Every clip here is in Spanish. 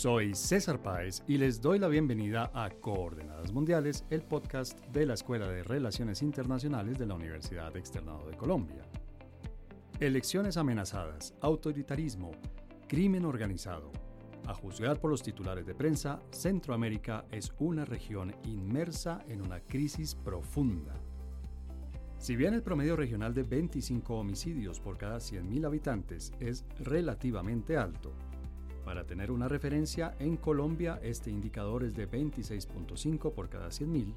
Soy César Páez y les doy la bienvenida a Coordenadas Mundiales, el podcast de la Escuela de Relaciones Internacionales de la Universidad Externado de Colombia. Elecciones amenazadas, autoritarismo, crimen organizado. A juzgar por los titulares de prensa, Centroamérica es una región inmersa en una crisis profunda. Si bien el promedio regional de 25 homicidios por cada 100.000 habitantes es relativamente alto, para tener una referencia, en Colombia este indicador es de 26.5 por cada 100.000.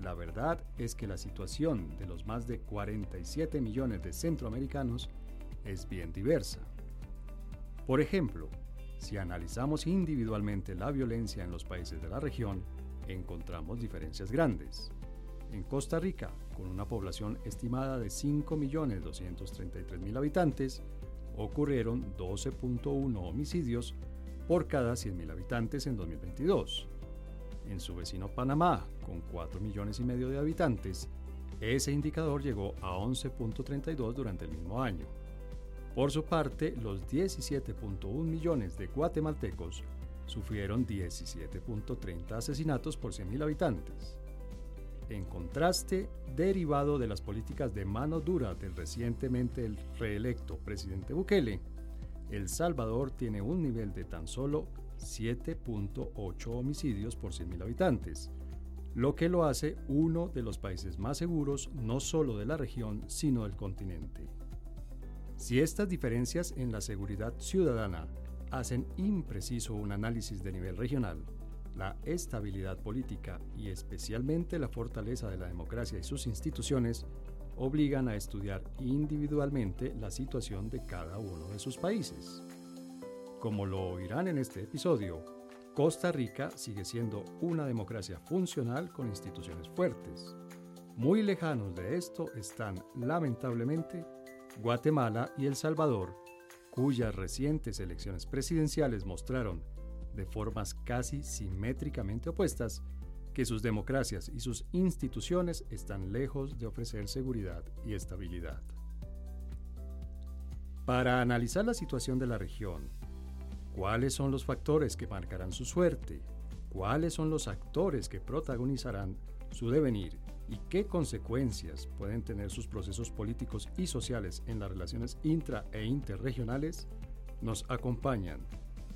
La verdad es que la situación de los más de 47 millones de centroamericanos es bien diversa. Por ejemplo, si analizamos individualmente la violencia en los países de la región, encontramos diferencias grandes. En Costa Rica, con una población estimada de 5.233.000 habitantes, ocurrieron 12.1 homicidios por cada 100.000 habitantes en 2022. En su vecino Panamá, con 4 millones y medio de habitantes, ese indicador llegó a 11.32 durante el mismo año. Por su parte, los 17.1 millones de guatemaltecos sufrieron 17.30 asesinatos por 100.000 habitantes. En contraste, derivado de las políticas de mano dura del recientemente reelecto presidente Bukele, El Salvador tiene un nivel de tan solo 7.8 homicidios por 100.000 habitantes, lo que lo hace uno de los países más seguros no solo de la región, sino del continente. Si estas diferencias en la seguridad ciudadana hacen impreciso un análisis de nivel regional, la estabilidad política y especialmente la fortaleza de la democracia y sus instituciones obligan a estudiar individualmente la situación de cada uno de sus países. Como lo oirán en este episodio, Costa Rica sigue siendo una democracia funcional con instituciones fuertes. Muy lejanos de esto están, lamentablemente, Guatemala y El Salvador, cuyas recientes elecciones presidenciales mostraron de formas casi simétricamente opuestas, que sus democracias y sus instituciones están lejos de ofrecer seguridad y estabilidad. Para analizar la situación de la región, cuáles son los factores que marcarán su suerte, cuáles son los actores que protagonizarán su devenir y qué consecuencias pueden tener sus procesos políticos y sociales en las relaciones intra e interregionales, nos acompañan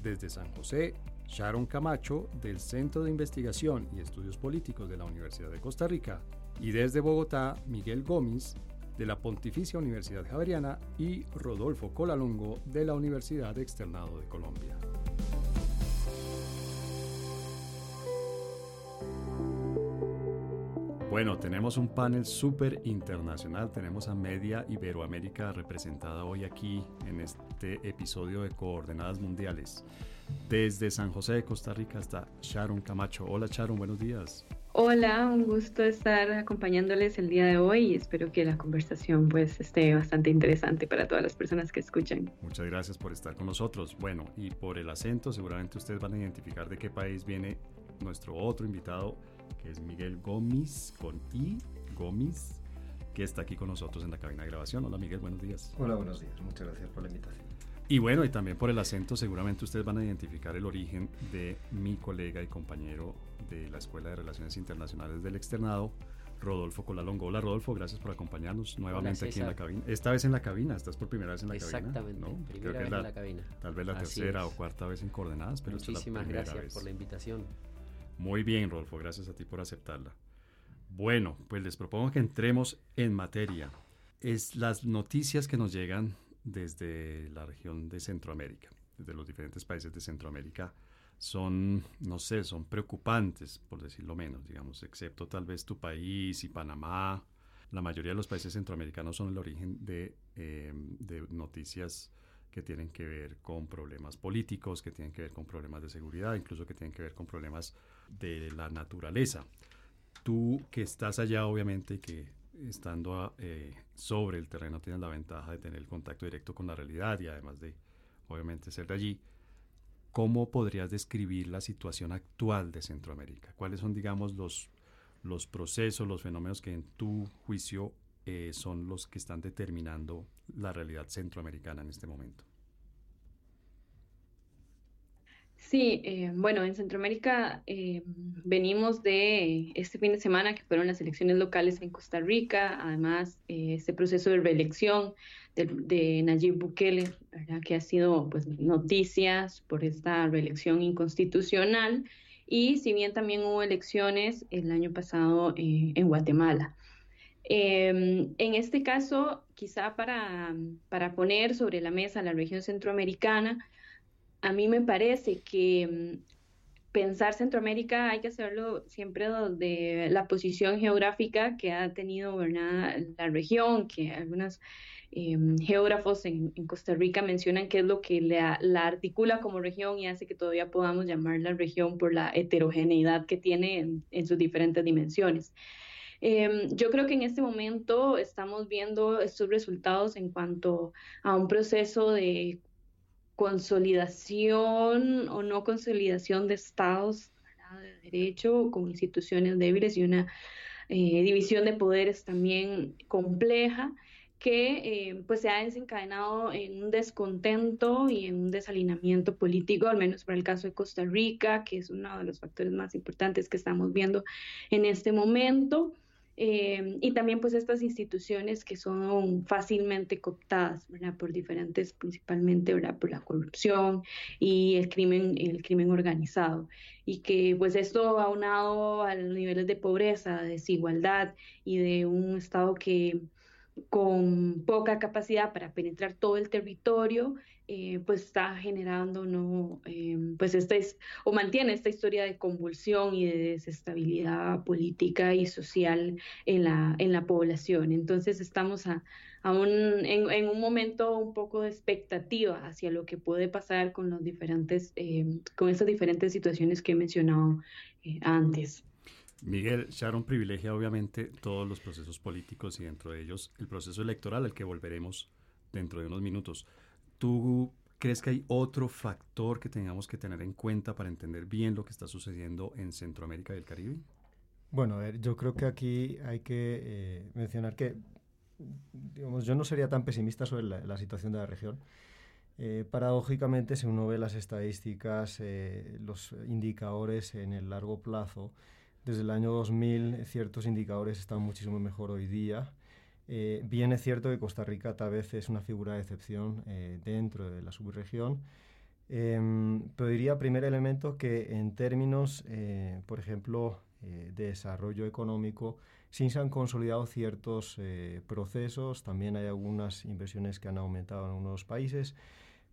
desde San José Sharon Camacho del Centro de Investigación y Estudios Políticos de la Universidad de Costa Rica y desde Bogotá Miguel Gómez de la Pontificia Universidad Javeriana y Rodolfo Colalongo de la Universidad Externado de Colombia. Bueno, tenemos un panel súper internacional. Tenemos a Media Iberoamérica representada hoy aquí en este episodio de Coordenadas Mundiales. Desde San José de Costa Rica hasta Sharon Camacho. Hola Sharon, buenos días. Hola, un gusto estar acompañándoles el día de hoy y espero que la conversación pues esté bastante interesante para todas las personas que escuchan. Muchas gracias por estar con nosotros. Bueno, y por el acento seguramente ustedes van a identificar de qué país viene nuestro otro invitado que es Miguel Gómez, con I, Gómez, que está aquí con nosotros en la cabina de grabación. Hola Miguel, buenos días. Hola, buenos días. Muchas gracias por la invitación. Y bueno, y también por el acento, seguramente ustedes van a identificar el origen de mi colega y compañero de la Escuela de Relaciones Internacionales del Externado, Rodolfo Colalongo. Hola Rodolfo, gracias por acompañarnos nuevamente aquí en la cabina. Esta vez en la cabina, estás por primera vez en la cabina. Exactamente, primera vez en la cabina. Tal vez la tercera o cuarta vez en coordenadas, pero Muchísimas esta es la gracias por la invitación. Muy bien, Rodolfo, gracias a ti por aceptarla. Bueno, pues les propongo que entremos en materia. Es las noticias que nos llegan desde la región de Centroamérica, desde los diferentes países de Centroamérica, son, no sé, son preocupantes, por decirlo menos, digamos, excepto tal vez tu país y Panamá. La mayoría de los países centroamericanos son el origen de, eh, de noticias que tienen que ver con problemas políticos, que tienen que ver con problemas de seguridad, incluso que tienen que ver con problemas de la naturaleza. Tú que estás allá, obviamente, que estando eh, sobre el terreno tienes la ventaja de tener el contacto directo con la realidad y además de, obviamente, ser de allí. ¿Cómo podrías describir la situación actual de Centroamérica? ¿Cuáles son, digamos, los, los procesos, los fenómenos que en tu juicio eh, son los que están determinando la realidad centroamericana en este momento. Sí, eh, bueno, en Centroamérica eh, venimos de este fin de semana que fueron las elecciones locales en Costa Rica, además eh, este proceso de reelección de, Nayib Bukele, que ha sido pues noticias por esta reelección inconstitucional y si bien también hubo elecciones el año pasado en Guatemala. en este caso, quizá para, para poner sobre la mesa la región centroamericana, a mí me parece que mm, pensar Centroamérica hay que hacerlo siempre de la posición geográfica que ha tenido la región, que algunos em, geógrafos en, Costa Rica mencionan que es lo que la, articula como región y hace que todavía podamos llamar la región por la heterogeneidad que tiene en, sus diferentes dimensiones. Em, yo creo que en este momento estamos viendo estos resultados en cuanto a un proceso de consolidación o no consolidación de estados de derecho con instituciones débiles y una eh, división de poderes también compleja que eh, pues se ha desencadenado en un descontento y en un desalineamiento político, al menos para el caso de Costa Rica, que es uno de los factores más importantes que estamos viendo en este momento. Eh, y también pues estas instituciones que son fácilmente cooptadas por diferentes, principalmente por la corrupción y el crimen, el crimen organizado. Y que pues esto aunado a los niveles de pobreza, desigualdad y de un Estado que con poca capacidad para penetrar todo el territorio, eh, pues está generando, ¿no? Eh, pues esta es, o mantiene esta historia de convulsión y de desestabilidad política y social en la, en la población. Entonces estamos a, en, un momento un poco de expectativa hacia lo que puede pasar con los diferentes, eh, con estas diferentes situaciones que he mencionado antes. Miguel, Sharon privilegia obviamente todos los procesos políticos y dentro de ellos el proceso electoral al que volveremos dentro de unos minutos. ¿Tú crees que hay otro factor que tengamos que tener en cuenta para entender bien lo que está sucediendo en Centroamérica y el Caribe? Bueno, a ver, yo creo que aquí hay que eh, mencionar que, digamos, yo no sería tan pesimista sobre la, situación de la región. Eh, paradójicamente, si uno ve las estadísticas, eh, los indicadores en el largo plazo, desde el año 2000 ciertos indicadores están muchísimo mejor hoy día. Eh, bien es cierto que Costa Rica tal vez es una figura de excepción eh, dentro de la subregión, em, pero diría primer elemento que en términos, eh, por ejemplo, de desarrollo económico, sí se han consolidado ciertos procesos, también hay algunas inversiones que han aumentado en algunos países,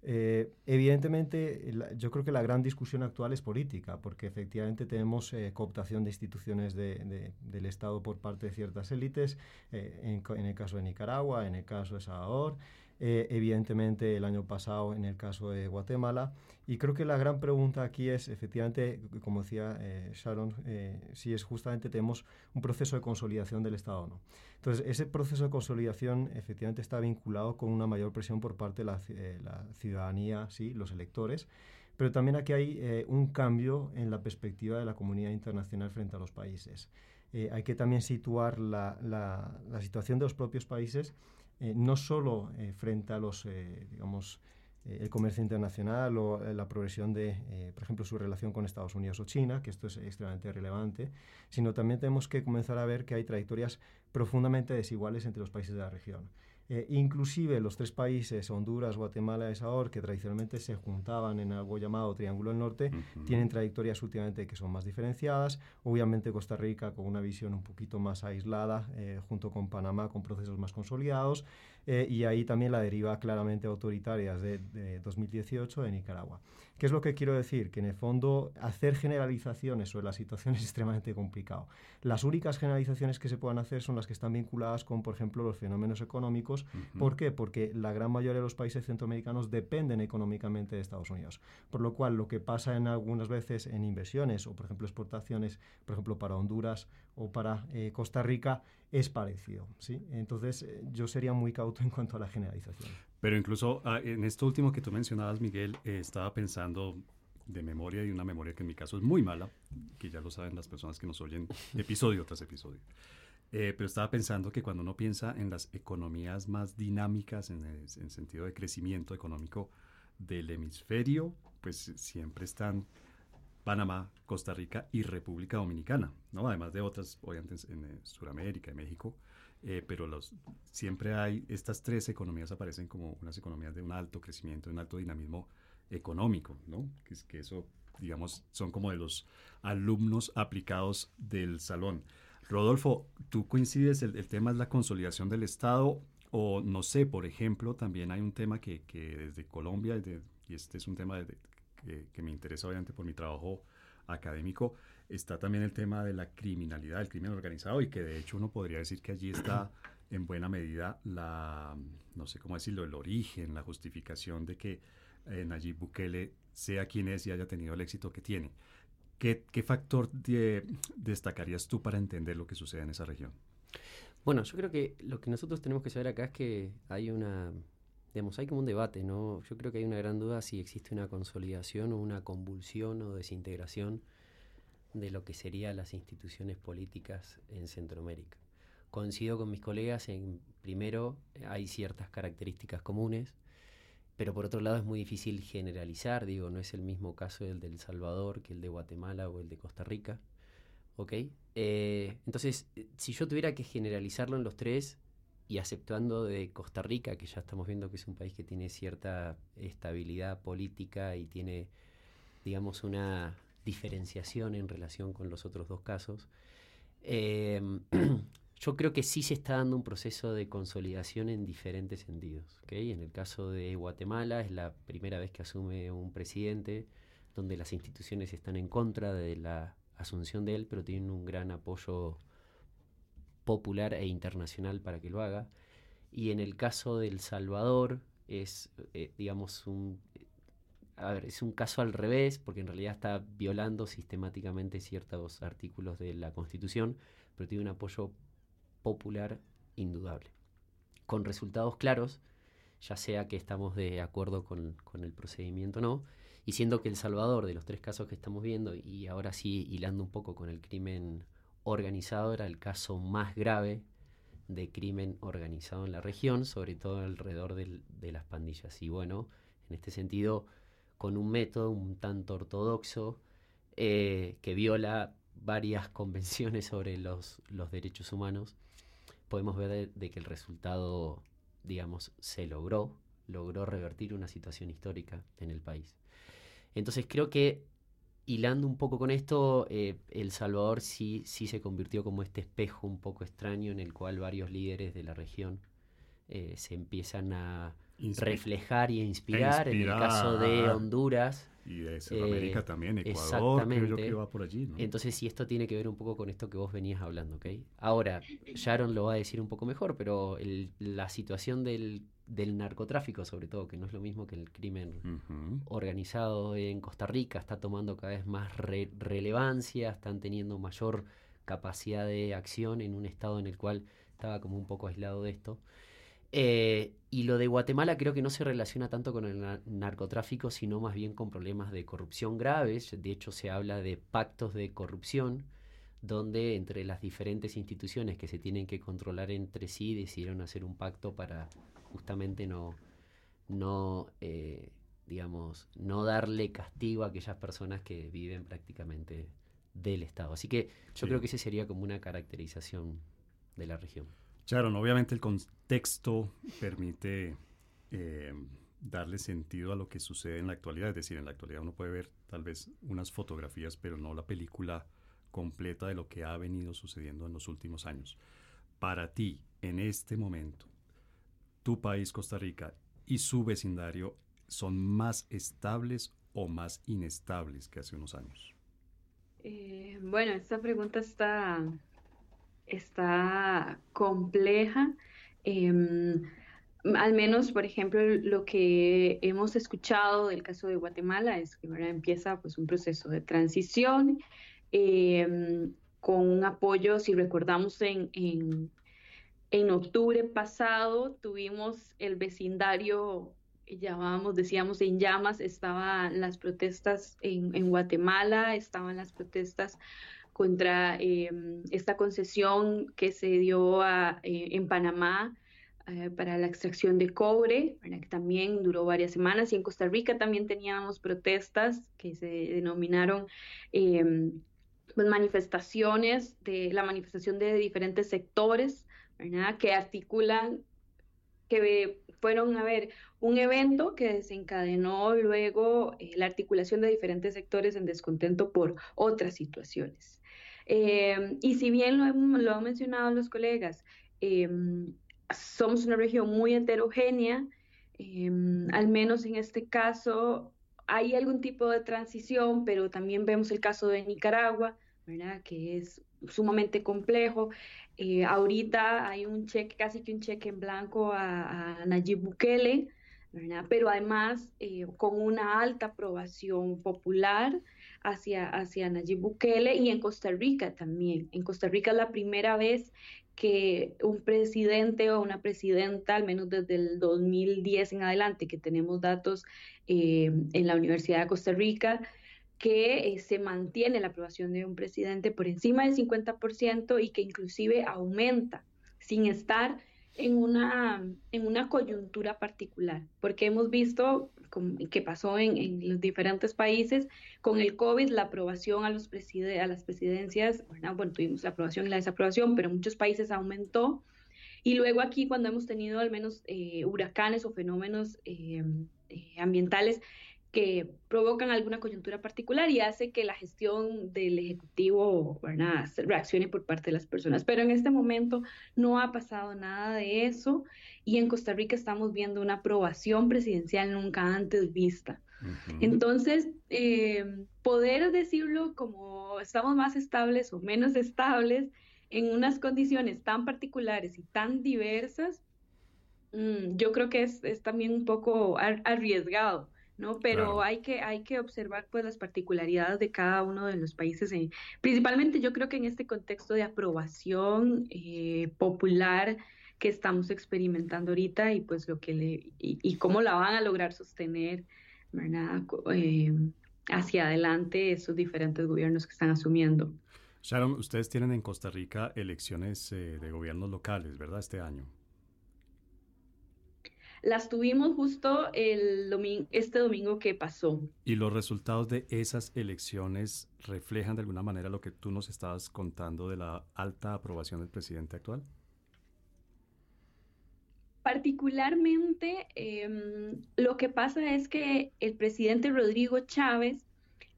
eh, evidentemente, yo creo que la gran discusión actual es política, porque efectivamente tenemos eh, cooptación de instituciones del Estado por parte de ciertas élites, eh, en, en, el caso de Nicaragua, en el caso de Salvador, eh, evidentemente el año pasado en el caso de Guatemala. Y creo que la gran pregunta aquí es, efectivamente, como decía eh, Sharon, eh, si es justamente tenemos un proceso de consolidación del Estado o no. Entonces, ese proceso de consolidación efectivamente está vinculado con una mayor presión por parte de la, la ciudadanía, sí, los electores. Pero también aquí hay un cambio en la perspectiva de la comunidad internacional frente a los países. hay que también situar la, la, la situación de los propios países eh, no solo eh, frente a los, eh, digamos, el comercio internacional o la progresión de, por ejemplo, su relación con Estados Unidos o China, que esto es extremadamente relevante, sino también tenemos que comenzar a ver que hay trayectorias profundamente desiguales entre los países de la región. Eh, inclusive los tres países, Honduras, Guatemala y Salvador, que tradicionalmente se juntaban en algo llamado Triángulo del Norte, tienen trayectorias últimamente que son más diferenciadas. Obviamente Costa Rica con una visión un poquito más aislada, eh, junto con Panamá con procesos más consolidados. Eh, y ahí también la deriva claramente autoritaria de, de 2018 de Nicaragua. ¿Qué es lo que quiero decir? Que en el fondo hacer generalizaciones sobre la situación es extremadamente complicado. Las únicas generalizaciones que se puedan hacer son las que están vinculadas con, por ejemplo, los fenómenos económicos. ¿Por qué? Porque la gran mayoría de los países centroamericanos dependen económicamente de Estados Unidos. Por lo cual, lo que pasa en algunas veces en inversiones o, por ejemplo, exportaciones, por ejemplo, para Honduras o para eh, Costa Rica, es parecido. ¿sí? Entonces, eh, yo sería muy cauto en cuanto a la generalización. Pero incluso ah, en esto último que tú mencionabas, Miguel, eh, estaba pensando de memoria y una memoria que en mi caso es muy mala, que ya lo saben las personas que nos oyen episodio tras episodio. Eh, pero estaba pensando que cuando uno piensa en las economías más dinámicas en el en sentido de crecimiento económico del hemisferio pues siempre están Panamá, Costa Rica y República Dominicana, ¿no? Además de otras, obviamente en, en Sudamérica, en México, eh, pero los, siempre hay, estas tres economías aparecen como unas economías de un alto crecimiento, de un alto dinamismo económico, ¿no? Que, que eso, digamos, son como de los alumnos aplicados del salón. Rodolfo, ¿tú coincides, el, tema es la consolidación del Estado o no sé, por ejemplo, también hay un tema que, que desde Colombia, y este es un tema que, que me interesa obviamente por mi trabajo académico, está también el tema de la criminalidad, el crimen organizado, y que de hecho uno podría decir que allí está en buena medida la, no sé cómo decirlo, el origen, la justificación de que eh, Nayib Bukele sea quien es y haya tenido el éxito que tiene. ¿Qué, qué factor destacarías tú para entender lo que sucede en esa región? Bueno, yo creo que lo que nosotros tenemos que saber acá es que hay una, digamos, hay como un debate, ¿no? Yo creo que hay una gran duda si existe una consolidación o una convulsión o desintegración de lo que serían las instituciones políticas en Centroamérica. Coincido con mis colegas en, primero, hay ciertas características comunes, pero por otro lado es muy difícil generalizar, digo, no es el mismo caso el de El Salvador que el de Guatemala o el de Costa Rica, ¿ok? Eh, entonces, si yo tuviera que generalizarlo en los tres, y aceptando de Costa Rica, que ya estamos viendo que es un país que tiene cierta estabilidad política y tiene, digamos, una diferenciación en relación con los otros dos casos, eh, yo creo que sí se está dando un proceso de consolidación en diferentes sentidos. En el caso de Guatemala es la primera vez que asume un presidente donde las instituciones están en contra de la asunción de él, pero tienen un gran apoyo popular e internacional para que lo haga. Y en el caso de El Salvador es, eh, digamos, un, a ver, es un caso al revés, porque en realidad está violando sistemáticamente ciertos artículos de la Constitución, pero tiene un apoyo popular indudable, con resultados claros, ya sea que estamos de acuerdo con, el procedimiento o no, y siendo que El Salvador, de los tres casos que estamos viendo, y ahora sí hilando un poco con el crimen organizado, era el caso más grave de crimen organizado en la región, sobre todo alrededor de las pandillas. Y bueno, en este sentido, con un método un tanto ortodoxo eh, que viola varias convenciones sobre los, derechos humanos, podemos ver de, que el resultado, digamos, se logró, logró revertir una situación histórica en el país. Entonces creo que hilando un poco con esto, eh, El Salvador sí, sí se convirtió como este espejo un poco extraño en el cual varios líderes de la región eh, se empiezan a reflejar y inspirar. En el caso de Honduras. Y de Centroamérica eh, también, Ecuador, creo que va por allí. Entonces, sí, esto tiene que ver un poco con esto que vos venías hablando, ¿ok? Ahora, Sharon lo va a decir un poco mejor, pero la situación del, narcotráfico, sobre todo, que no es lo mismo que el crimen organizado en Costa Rica, está tomando cada vez más relevancia, están teniendo mayor capacidad de acción en un estado en el cual estaba como un poco aislado de esto. Eh, y lo de Guatemala creo que no se relaciona tanto con el narcotráfico, sino más bien con problemas de corrupción graves. De hecho, se habla de pactos de corrupción, donde entre las diferentes instituciones que se tienen que controlar entre sí decidieron hacer un pacto para justamente no, no eh, digamos, no darle castigo a aquellas personas que viven prácticamente del Estado. Así que yo creo que ese sería como una caracterización de la región. Sharon, obviamente el contexto permite eh, darle sentido a lo que sucede en la actualidad. Es decir, en la actualidad uno puede ver tal vez unas fotografías, pero no la película completa de lo que ha venido sucediendo en los últimos años. Para ti, en este momento, tu país, Costa Rica, y su vecindario son más estables o más inestables que hace unos años? Eh, bueno, esta pregunta está está compleja. Em, al menos, por ejemplo, lo que hemos escuchado del caso de Guatemala es que ahora empieza pues, un proceso de transición em, con un apoyo, si recordamos, en, en, octubre pasado tuvimos el vecindario llamábamos, decíamos, en llamas, estaban las protestas en, en Guatemala, estaban las protestas contra em, esta concesión que se dio a, eh, en Panamá eh, para la extracción de cobre, que también duró varias semanas, y en Costa Rica también teníamos protestas que se denominaron em, pues, manifestaciones, de la manifestación de diferentes sectores, que articulan, que fueron, a ver, un evento que desencadenó luego eh, la articulación de diferentes sectores en descontento por otras situaciones. Em, y si bien lo, han mencionado los colegas, em, somos una región muy heterogénea, em, al menos en este caso hay algún tipo de transición, pero también vemos el caso de Nicaragua, que es sumamente complejo. Eh, ahorita hay un cheque, casi que un cheque en blanco a, a Nayib Bukele, pero además eh, con una alta aprobación popular hacia, hacia Nayib Bukele y en Costa Rica también. En Costa Rica es la primera vez que un presidente o una presidenta, al menos desde el 2010 en adelante, que tenemos datos eh, en la Universidad de Costa Rica, que eh, se mantiene la aprobación de un presidente por encima del 50% y que inclusive aumenta sin estar en una, en una coyuntura particular, porque hemos visto que pasó en, los diferentes países con el COVID, la aprobación a, los a las presidencias, bueno, bueno, tuvimos la aprobación y la desaprobación, pero en muchos países aumentó. Y luego aquí cuando hemos tenido al menos eh, huracanes o fenómenos eh, eh, ambientales que provocan alguna coyuntura particular y hace que la gestión del Ejecutivo reaccione por parte de las personas. Pero en este momento no ha pasado nada de eso y en Costa Rica estamos viendo una aprobación presidencial nunca antes vista. Entonces, eh, poder decirlo como estamos más estables o menos estables en unas condiciones tan particulares y tan diversas, mm, yo creo que es, es también un poco arriesgado ¿no? Pero hay, que, hay que observar pues las particularidades de cada uno de los países, principalmente yo creo que en este contexto de aprobación eh, popular que estamos experimentando ahorita y pues lo que le, y, cómo la van a lograr sostener, eh, hacia adelante esos diferentes gobiernos que están asumiendo. Sharon, ustedes tienen en Costa Rica elecciones eh, de gobiernos locales, ¿verdad? Este año. Las tuvimos justo el domingo, este domingo que pasó. ¿Y los resultados de esas elecciones reflejan de alguna manera lo que tú nos estabas contando de la alta aprobación del presidente actual? Particularmente, em, lo que pasa es que el presidente Rodrigo Chávez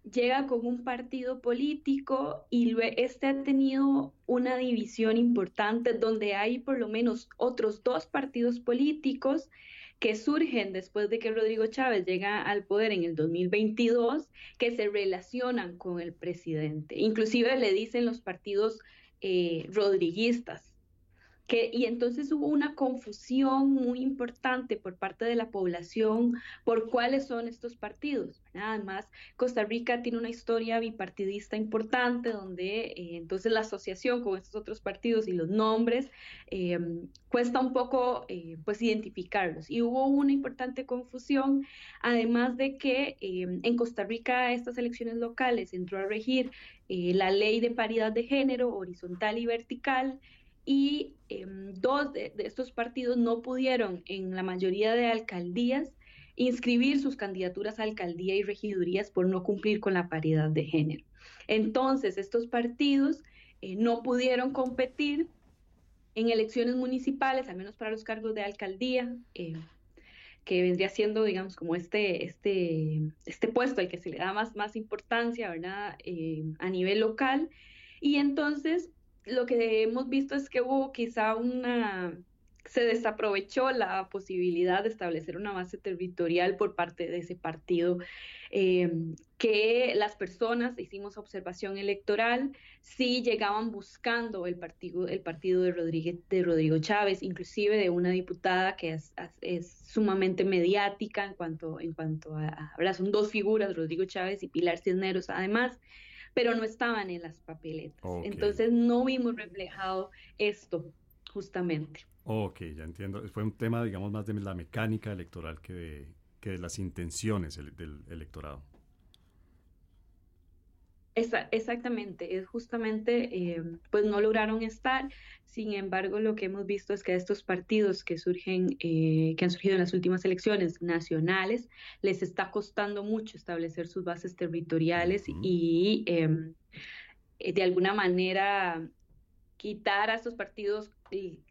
llega con un partido político y este ha tenido una división importante donde hay por lo menos otros dos partidos políticos que surgen después de que Rodrigo Chávez llega al poder en el 2022, que se relacionan con el presidente. Inclusive le dicen los partidos eh, rodriguistas y entonces hubo una confusión muy importante por parte de la población por cuáles son estos partidos. Además, Costa Rica tiene una historia bipartidista importante donde eh, entonces la asociación con estos otros partidos y los nombres eh, cuesta un poco eh, pues identificarlos. Y hubo una importante confusión, además de que en Costa Rica estas elecciones locales entró a regir la ley de paridad de género horizontal y vertical y em, dos de, estos partidos no pudieron en la mayoría de alcaldías inscribir sus candidaturas a alcaldía y regidurías por no cumplir con la paridad de género. Entonces, estos partidos eh, no pudieron competir en elecciones municipales, al menos para los cargos de alcaldía, eh, que vendría siendo, digamos, como este, este, este puesto al que se le da más, más importancia, ¿verdad?, eh, a nivel local. Y entonces lo que hemos visto es que hubo quizá una, se desaprovechó la posibilidad de establecer una base territorial por parte de ese partido, eh, que las personas, hicimos observación electoral, sí llegaban buscando el partido, el partido de, Rodríguez, de Rodrigo Chávez, inclusive de una diputada que es, sumamente mediática en cuanto, en cuanto a, ahora son dos figuras, Rodrigo Chávez y Pilar Cisneros, además pero no estaban en las papeletas. Entonces no vimos reflejado esto justamente. Ok, ya entiendo. Fue un tema, digamos, más de la mecánica electoral que de, que de las intenciones del electorado. Exactamente, es justamente, eh, pues no lograron estar. Sin embargo, lo que hemos visto es que a estos partidos que surgen, eh, que han surgido en las últimas elecciones nacionales, les está costando mucho establecer sus bases territoriales y em, eh, de alguna manera quitar a estos partidos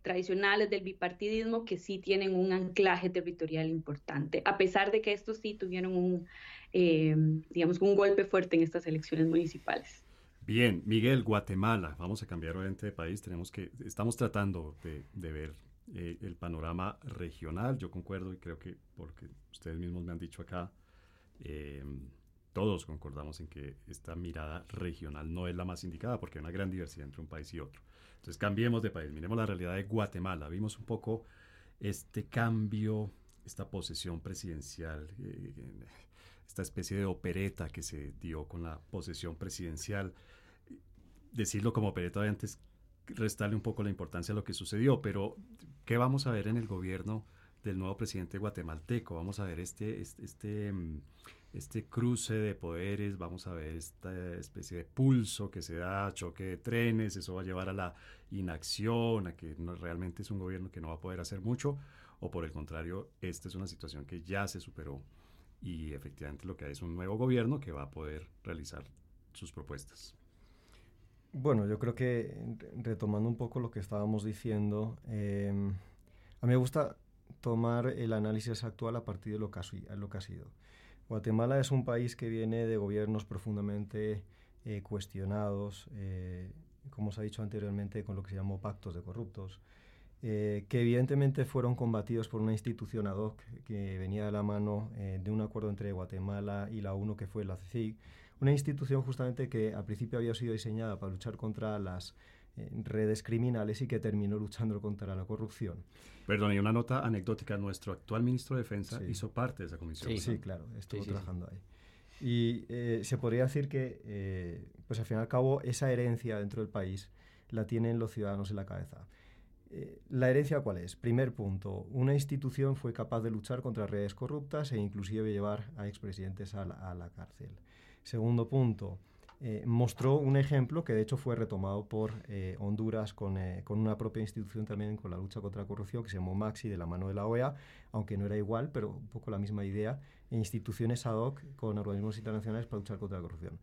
tradicionales del bipartidismo que sí tienen un anclaje territorial importante, a pesar de que estos sí tuvieron un, eh, digamos, un golpe fuerte en estas elecciones municipales. Bien, Miguel, Guatemala, vamos a cambiar obviamente de país, tenemos que, estamos tratando de, ver eh, el panorama regional, yo concuerdo y creo que porque ustedes mismos me han dicho acá, eh, todos concordamos en que esta mirada regional no es la más indicada porque hay una gran diversidad entre un país y otro. Entonces cambiemos de país, miremos la realidad de Guatemala, vimos un poco este cambio, esta posesión presidencial, eh, esta especie de opereta que se dio con la posesión presidencial. Decirlo como opereta antes restarle un poco la importancia a lo que sucedió, pero ¿qué vamos a ver en el gobierno del nuevo presidente guatemalteco? Vamos a ver este, este, este mm, este cruce de poderes, vamos a ver esta especie de pulso que se da, choque de trenes, eso va a llevar a la inacción, a que no, realmente es un gobierno que no va a poder hacer mucho, o por el contrario, esta es una situación que ya se superó y efectivamente lo que hay es un nuevo gobierno que va a poder realizar sus propuestas. Bueno, yo creo que retomando un poco lo que estábamos diciendo, em, a mí me gusta tomar el análisis actual a partir de lo que lo que ha sido. Guatemala es un país que viene de gobiernos profundamente eh, cuestionados, eh, como se ha dicho anteriormente, con lo que se llamó pactos de corruptos, eh, que evidentemente fueron combatidos por una institución ad hoc que venía de la mano de un acuerdo entre Guatemala y la ONU, que fue la CICIG, una institución justamente que al principio había sido diseñada para luchar contra las redes criminales y que terminó luchando contra la corrupción. Perdón, y una nota anecdótica, nuestro actual ministro de Defensa hizo parte de esa comisión. Sí, claro, estuvo trabajando ahí. Y eh, se podría decir que, eh, pues al fin y al cabo, esa herencia dentro del país la tienen los ciudadanos en la cabeza. Eh, ¿La herencia cuál es? Primer punto, una institución fue capaz de luchar contra redes corruptas e inclusive llevar a expresidentes a a la cárcel. Segundo punto, eh, mostró un ejemplo que de hecho fue retomado por eh, Honduras con, eh, con, una propia institución también con la lucha contra la corrupción que se llamó Maxi de la mano de la OEA, aunque no era igual, pero un poco la misma idea, e instituciones ad hoc con organismos internacionales para luchar contra la corrupción.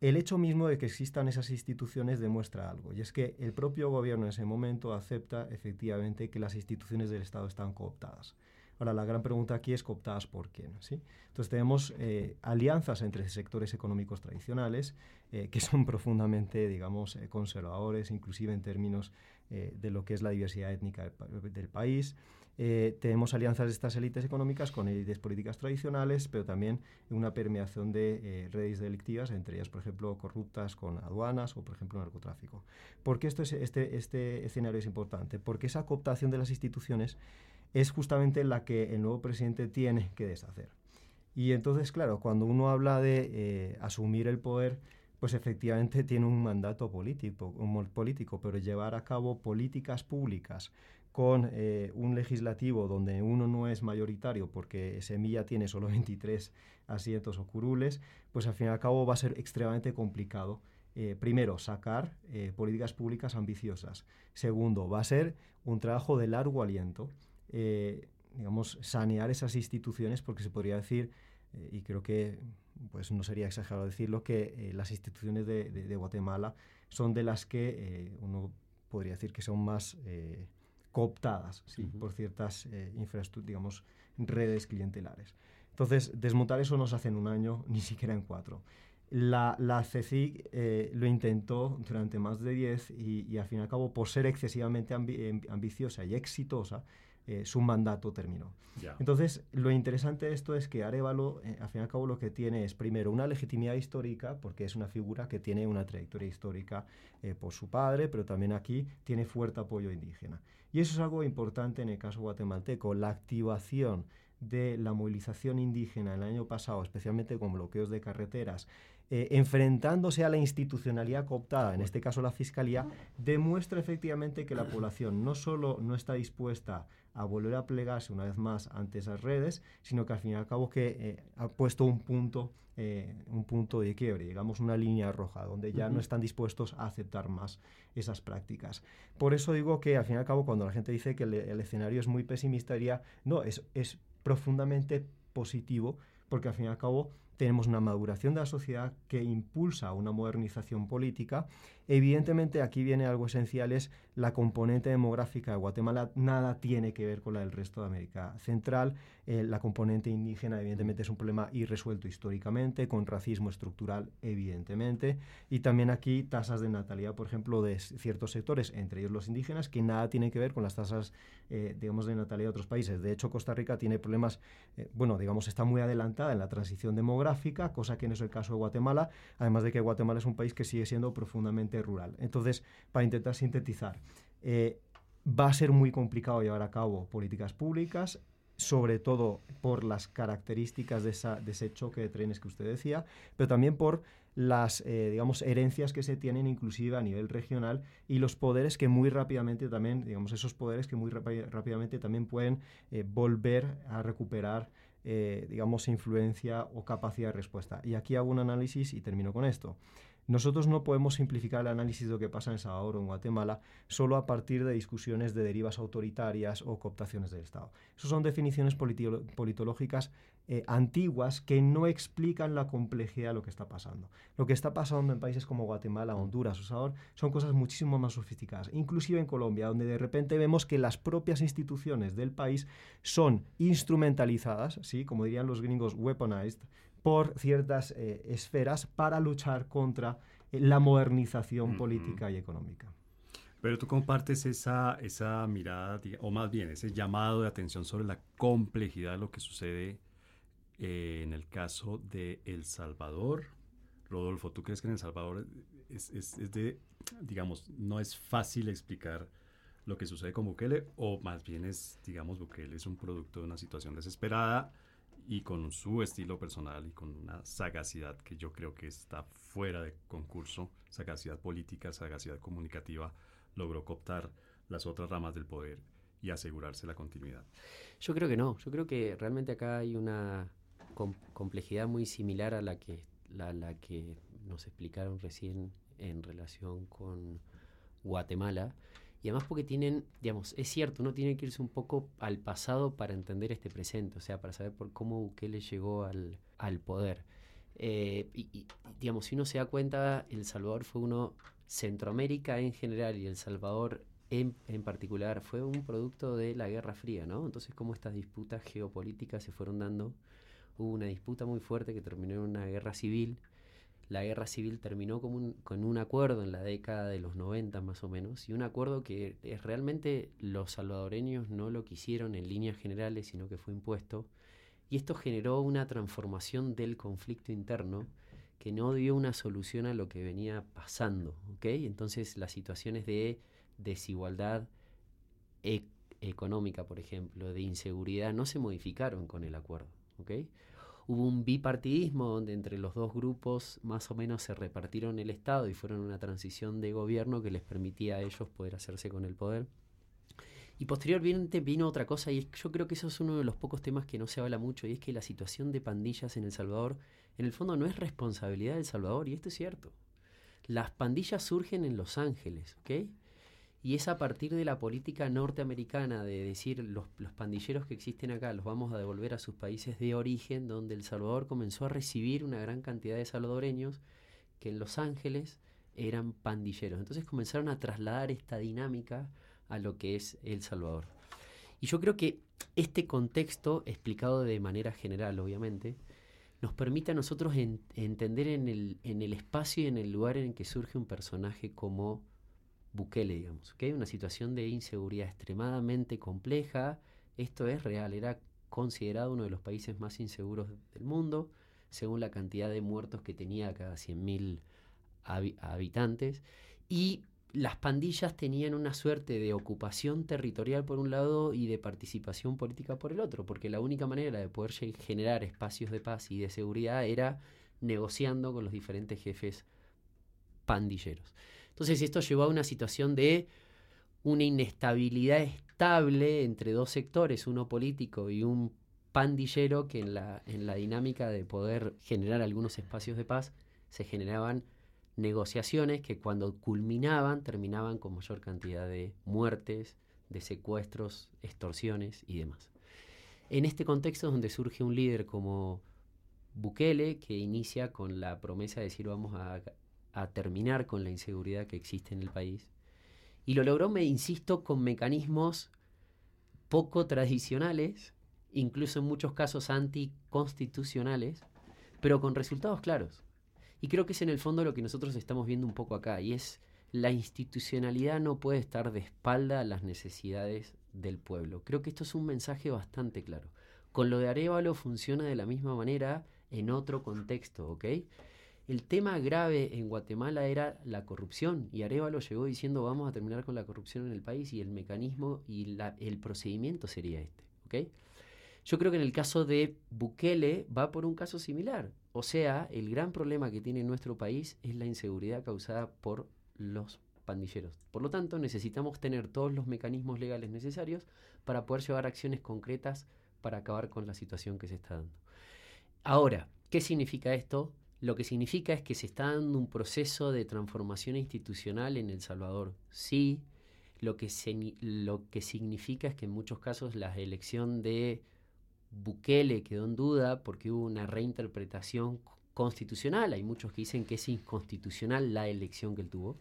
El hecho mismo de que existan esas instituciones demuestra algo, y es que el propio gobierno en ese momento acepta efectivamente que las instituciones del Estado están cooptadas. Ahora, la gran pregunta aquí es cooptadas por quién. ¿sí? Entonces, tenemos eh, alianzas entre sectores económicos tradicionales eh, que son profundamente, digamos, eh, conservadores, inclusive en términos de lo que es la diversidad étnica del, país. tenemos alianzas de estas élites económicas con élites políticas tradicionales, pero también una permeación de redes delictivas, entre ellas, por ejemplo, corruptas con aduanas o, por ejemplo, narcotráfico. ¿Por qué esto es, este, este escenario es importante? Porque esa cooptación de las instituciones es justamente la que el nuevo presidente tiene que deshacer. Y entonces, claro, cuando uno habla de eh, asumir el poder, pues efectivamente tiene un mandato político, un político, pero llevar a cabo políticas públicas con eh, un legislativo donde uno no es mayoritario porque Semilla tiene solo 23 asientos o curules, pues al fin y al cabo va a ser extremadamente complicado. Eh, primero, sacar políticas públicas ambiciosas. Segundo, va a ser un trabajo de largo aliento eh, digamos, sanear esas instituciones, porque se podría decir, eh, y creo que pues no sería exagerado decirlo, que eh, las instituciones de, Guatemala son de las que uno podría decir que son más cooptadas por ciertas infraestructuras, digamos, redes clientelares. Entonces, desmontar eso no se hace en un año, ni siquiera en cuatro. La, la CECIG lo intentó durante más de diez y, y, al fin y al cabo, por ser excesivamente ambiciosa y exitosa, eh, su mandato terminó. Entonces, lo interesante de esto es que Arevalo, eh, al fin y al cabo, lo que tiene es, primero, una legitimidad histórica, porque es una figura que tiene una trayectoria histórica eh, por su padre, pero también aquí tiene fuerte apoyo indígena. Y eso es algo importante en el caso guatemalteco, la activación de la movilización indígena el año pasado, especialmente con bloqueos de carreteras, eh, enfrentándose a la institucionalidad cooptada, en este caso la Fiscalía, demuestra efectivamente que la población no solo no está dispuesta a volver a plegarse una vez más ante esas redes, sino que al fin y al cabo que eh, ha puesto un punto, eh, un punto de quiebre, digamos una línea roja, donde ya no están dispuestos a aceptar más esas prácticas. Por eso digo que al fin y al cabo cuando la gente dice que el, escenario es muy pesimista, diría, no, es, es profundamente positivo, porque al fin y al cabo tenemos una maduración de la sociedad que impulsa una modernización política. Evidentemente aquí viene algo esencial, es la componente demográfica de Guatemala nada tiene que ver con la del resto de América Central. Eh, la componente indígena evidentemente es un problema irresuelto históricamente, con racismo estructural evidentemente. Y también aquí tasas de natalidad, por ejemplo, de ciertos sectores, entre ellos los indígenas, que nada tienen que ver con las tasas, eh, digamos, de natalidad de otros países. De hecho, Costa Rica tiene problemas, eh, bueno, digamos, está muy adelantada en la transición demográfica, cosa que no es el caso de Guatemala, además de que Guatemala es un país que sigue siendo profundamente rural. Entonces, para intentar sintetizar, eh, va a ser muy complicado llevar a cabo políticas públicas, sobre todo por las características de, ese choque de trenes que usted decía, pero también por las, eh, digamos, herencias que se tienen inclusive a nivel regional y los poderes que muy rápidamente también, digamos, esos poderes que muy rápidamente también pueden eh, volver a recuperar, digamos, influencia o capacidad de respuesta. Y aquí hago un análisis y termino con esto. Nosotros no podemos simplificar el análisis de lo que pasa en Salvador o en Guatemala solo a partir de discusiones de derivas autoritarias o cooptaciones del Estado. Esas son definiciones politológicas eh, antiguas que no explican la complejidad de lo que está pasando. Lo que está pasando en países como Guatemala, Honduras o Salvador son cosas muchísimo más sofisticadas. Inclusive en Colombia, donde de repente vemos que las propias instituciones del país son instrumentalizadas, ¿sí? como dirían los gringos, weaponized, por ciertas eh, esferas para luchar contra eh, la modernización política y económica. Pero tú compartes esa, esa mirada, o más bien ese llamado de atención sobre la complejidad de lo que sucede eh, en el caso de El Salvador. Rodolfo, ¿tú crees que en El Salvador es, es, es, de, digamos, no es fácil explicar lo que sucede con Bukele? O más bien es, digamos, Bukele es un producto de una situación desesperada y con su estilo personal y con una sagacidad que yo creo que está fuera de concurso, sagacidad política, sagacidad comunicativa, logró cooptar las otras ramas del poder y asegurarse la continuidad. Yo creo que no, yo creo que realmente acá hay una complejidad muy similar a la que, la, la que nos explicaron recién en relación con Guatemala y además porque tienen, digamos, es cierto, uno tiene que irse un poco al pasado para entender este presente, o sea, para saber por cómo Bukele llegó al, al poder. Eh, y, digamos, si uno se da cuenta, El Salvador fue uno, Centroamérica en general y El Salvador en, en, particular, fue un producto de la Guerra Fría, ¿no? Entonces, cómo estas disputas geopolíticas se fueron dando. Hubo una disputa muy fuerte que terminó en una guerra civil la guerra civil terminó con un, acuerdo en la década de los 90 más o menos, y un acuerdo que es, realmente los salvadoreños no lo quisieron en líneas generales, sino que fue impuesto, y esto generó una transformación del conflicto interno que no dio una solución a lo que venía pasando, ¿ok? Entonces las situaciones de desigualdad e, económica, por ejemplo, de inseguridad, no se modificaron con el acuerdo, ¿ok? Hubo un bipartidismo donde entre los dos grupos más o menos se repartieron el Estado y fueron una transición de gobierno que les permitía a ellos poder hacerse con el poder. Y posteriormente vino otra cosa, y yo creo que eso es uno de los pocos temas que no se habla mucho, y es que la situación de pandillas en El Salvador, en el fondo no es responsabilidad de El Salvador, y esto es cierto. Las pandillas surgen en Los Ángeles, ¿ok? Y es a partir de la política norteamericana de decir los, los, pandilleros que existen acá los vamos a devolver a sus países de origen, donde El Salvador comenzó a recibir una gran cantidad de salvadoreños que en Los Ángeles eran pandilleros. Entonces comenzaron a trasladar esta dinámica a lo que es El Salvador. Y yo creo que este contexto, explicado de manera general, obviamente, nos permite a nosotros entender en el, en el espacio y en el lugar en que surge un personaje como Bukele, digamos. hay Una situación de inseguridad extremadamente compleja. Esto es real, era considerado uno de los países más inseguros del mundo, según la cantidad de muertos que tenía cada 100.000 habitantes. Y las pandillas tenían una suerte de ocupación territorial por un lado y de participación política por el otro, porque la única manera de poder generar espacios de paz y de seguridad era negociando con los diferentes jefes pandilleros. Entonces esto llevó a una situación de una inestabilidad estable entre dos sectores, uno político y un pandillero, que en la, en la dinámica de poder generar algunos espacios de paz se generaban negociaciones que cuando culminaban terminaban con mayor cantidad de muertes, de secuestros, extorsiones y demás. En este contexto es donde surge un líder como Bukele, que inicia con la promesa de decir vamos a, a terminar con la inseguridad que existe en el país. Y lo logró, me insisto, con mecanismos poco tradicionales, incluso en muchos casos anticonstitucionales, pero con resultados claros. Y creo que es en el fondo lo que nosotros estamos viendo un poco acá, y es la institucionalidad no puede estar de espalda a las necesidades del pueblo. Creo que esto es un mensaje bastante claro. Con lo de Arevalo funciona de la misma manera en otro contexto, ¿ok? El tema grave en Guatemala era la corrupción y Arevalo llegó diciendo vamos a terminar con la corrupción en el país y el mecanismo y el procedimiento sería este. Yo creo que en el caso de Bukele va por un caso similar. O sea, el gran problema que tiene nuestro país es la inseguridad causada por los pandilleros. Por lo tanto, necesitamos tener todos los mecanismos legales necesarios para poder llevar acciones concretas para acabar con la situación que se está dando. Ahora, ¿qué significa esto? Lo que significa es que se está dando un proceso de transformación institucional en El Salvador. Sí, lo que, lo que significa es que en muchos casos la elección de Bukele quedó en duda porque hubo una reinterpretación constitucional. Hay muchos que dicen que es inconstitucional la elección que él tuvo.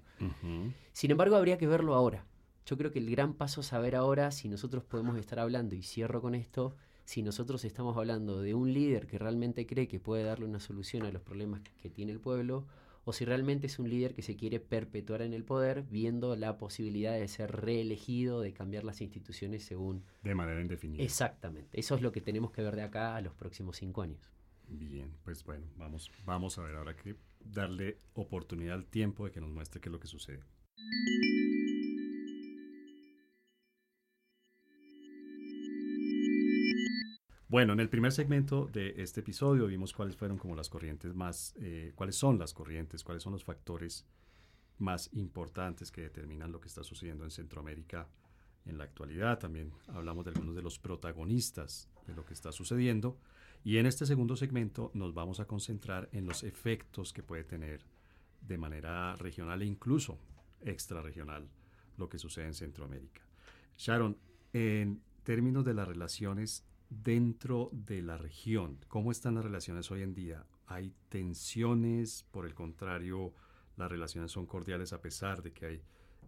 Sin embargo, habría que verlo ahora. Yo creo que el gran paso es saber ahora si nosotros podemos estar hablando, y cierro con esto, si nosotros estamos hablando de un líder que realmente cree que puede darle una solución a los problemas que tiene el pueblo, o si realmente es un líder que se quiere perpetuar en el poder, viendo la posibilidad de ser reelegido, de cambiar las instituciones según... De manera indefinida. Exactamente. Eso es lo que tenemos que ver de acá a los próximos cinco años. Bien, pues bueno, vamos, vamos a ver ahora que darle oportunidad al tiempo de que nos muestre qué es lo que sucede. Bueno, en el primer segmento de este episodio vimos cuáles fueron como las corrientes más, eh, cuáles son las corrientes, cuáles son los factores más importantes que determinan lo que está sucediendo en Centroamérica en la actualidad. También hablamos de algunos de los protagonistas de lo que está sucediendo. Y en este segundo segmento nos vamos a concentrar en los efectos que puede tener de manera regional e incluso extrarregional lo que sucede en Centroamérica. Sharon, en términos de las relaciones dentro de la región, ¿cómo están las relaciones hoy en día? ¿Hay tensiones? Por el contrario, las relaciones son cordiales a pesar de que hay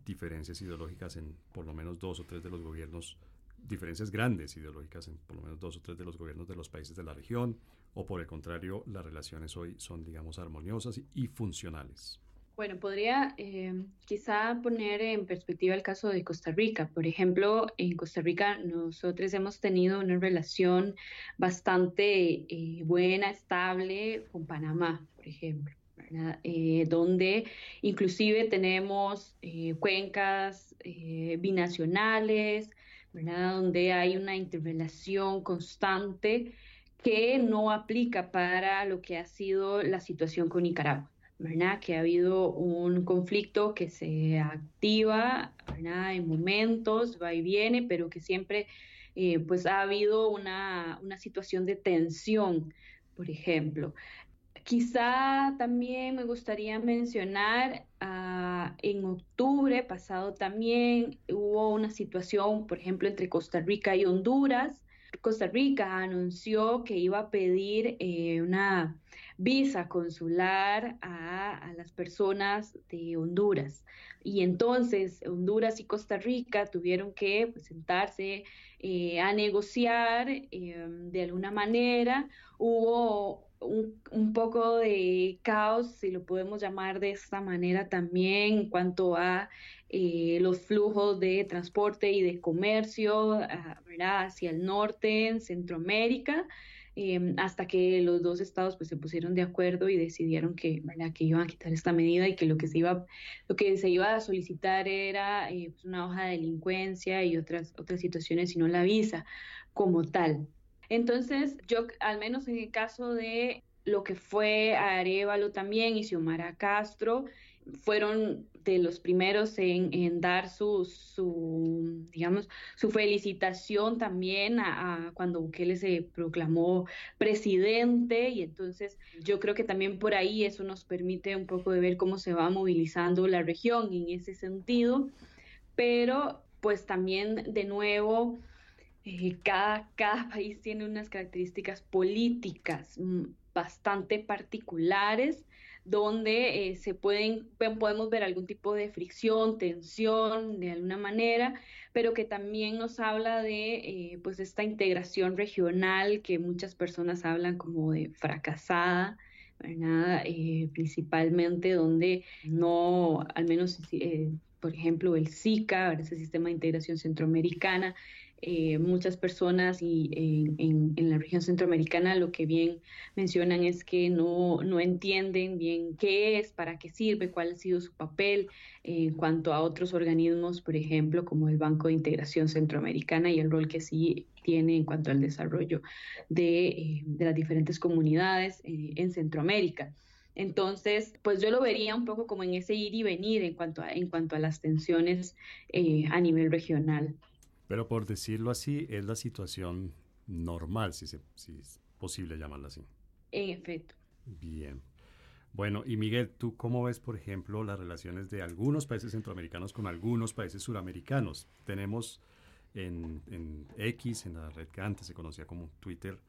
diferencias ideológicas en por lo menos dos o tres de los gobiernos, diferencias grandes ideológicas en por lo menos dos o tres de los gobiernos de los países de la región, o por el contrario, las relaciones hoy son, digamos, armoniosas y funcionales. Bueno, podría eh, quizá poner en perspectiva el caso de Costa Rica. Por ejemplo, en Costa Rica nosotros hemos tenido una relación bastante eh, buena, estable con Panamá, por ejemplo. Eh, donde inclusive tenemos cuencas binacionales, ¿verdad? donde hay una interrelación constante que no aplica para lo que ha sido la situación con Nicaragua. Que ha habido un conflicto que se activa, En momentos, va y viene, pero que siempre, eh, pues ha habido una, situación de tensión, por ejemplo. Quizá también me gustaría mencionar, uh, en octubre pasado también hubo una situación, por ejemplo, entre Costa Rica y Honduras. Costa Rica anunció que iba a pedir eh, una visa consular a, las personas de Honduras. Y entonces Honduras y Costa Rica tuvieron que pues, sentarse eh, a negociar eh, de alguna manera. Hubo un, poco de caos, si lo podemos llamar de esta manera también, en cuanto a eh, los flujos de transporte y de comercio hacia el norte, en Centroamérica. Em, hasta que los dos estados pues se pusieron de acuerdo y decidieron que, que iban a quitar esta medida y que lo que se iba, lo que se iba a solicitar era eh, pues, una hoja de delincuencia y otras, otras situaciones, y no la visa como tal. Entonces, yo, al menos en el caso de lo que fue Arevalo también y Xiomara Castro fueron de los primeros en, dar su, digamos, su felicitación también a, cuando Bukele se proclamó presidente. Y entonces yo creo que también por ahí eso nos permite un poco de ver cómo se va movilizando la región en ese sentido, pero pues también de nuevo eh, cada, cada país tiene unas características políticas mm, bastante particulares donde eh, se pueden, podemos ver algún tipo de fricción, tensión de alguna manera, pero que también nos habla de eh, pues esta integración regional que muchas personas hablan como de fracasada, eh, principalmente donde no, al menos, por ejemplo, el SICA, ese sistema de integración centroamericana, eh, muchas personas y en, la región centroamericana lo que bien mencionan es que no, no entienden bien qué es, para qué sirve, cuál ha sido su papel en cuanto a otros organismos, por ejemplo, como el Banco de Integración Centroamericana y el rol que sí tiene en cuanto al desarrollo de, eh, de las diferentes comunidades eh, en Centroamérica. Entonces, pues yo lo vería un poco como en ese ir y venir en cuanto a, en cuanto a las tensiones a nivel regional. Pero por decirlo así, es la situación normal, si, si es posible llamarla así. En efecto. Bien. Bueno, y Miguel, ¿tú cómo ves, por ejemplo, las relaciones de algunos países centroamericanos con algunos países suramericanos? Tenemos en, en X, en la red que antes se conocía como Twitter,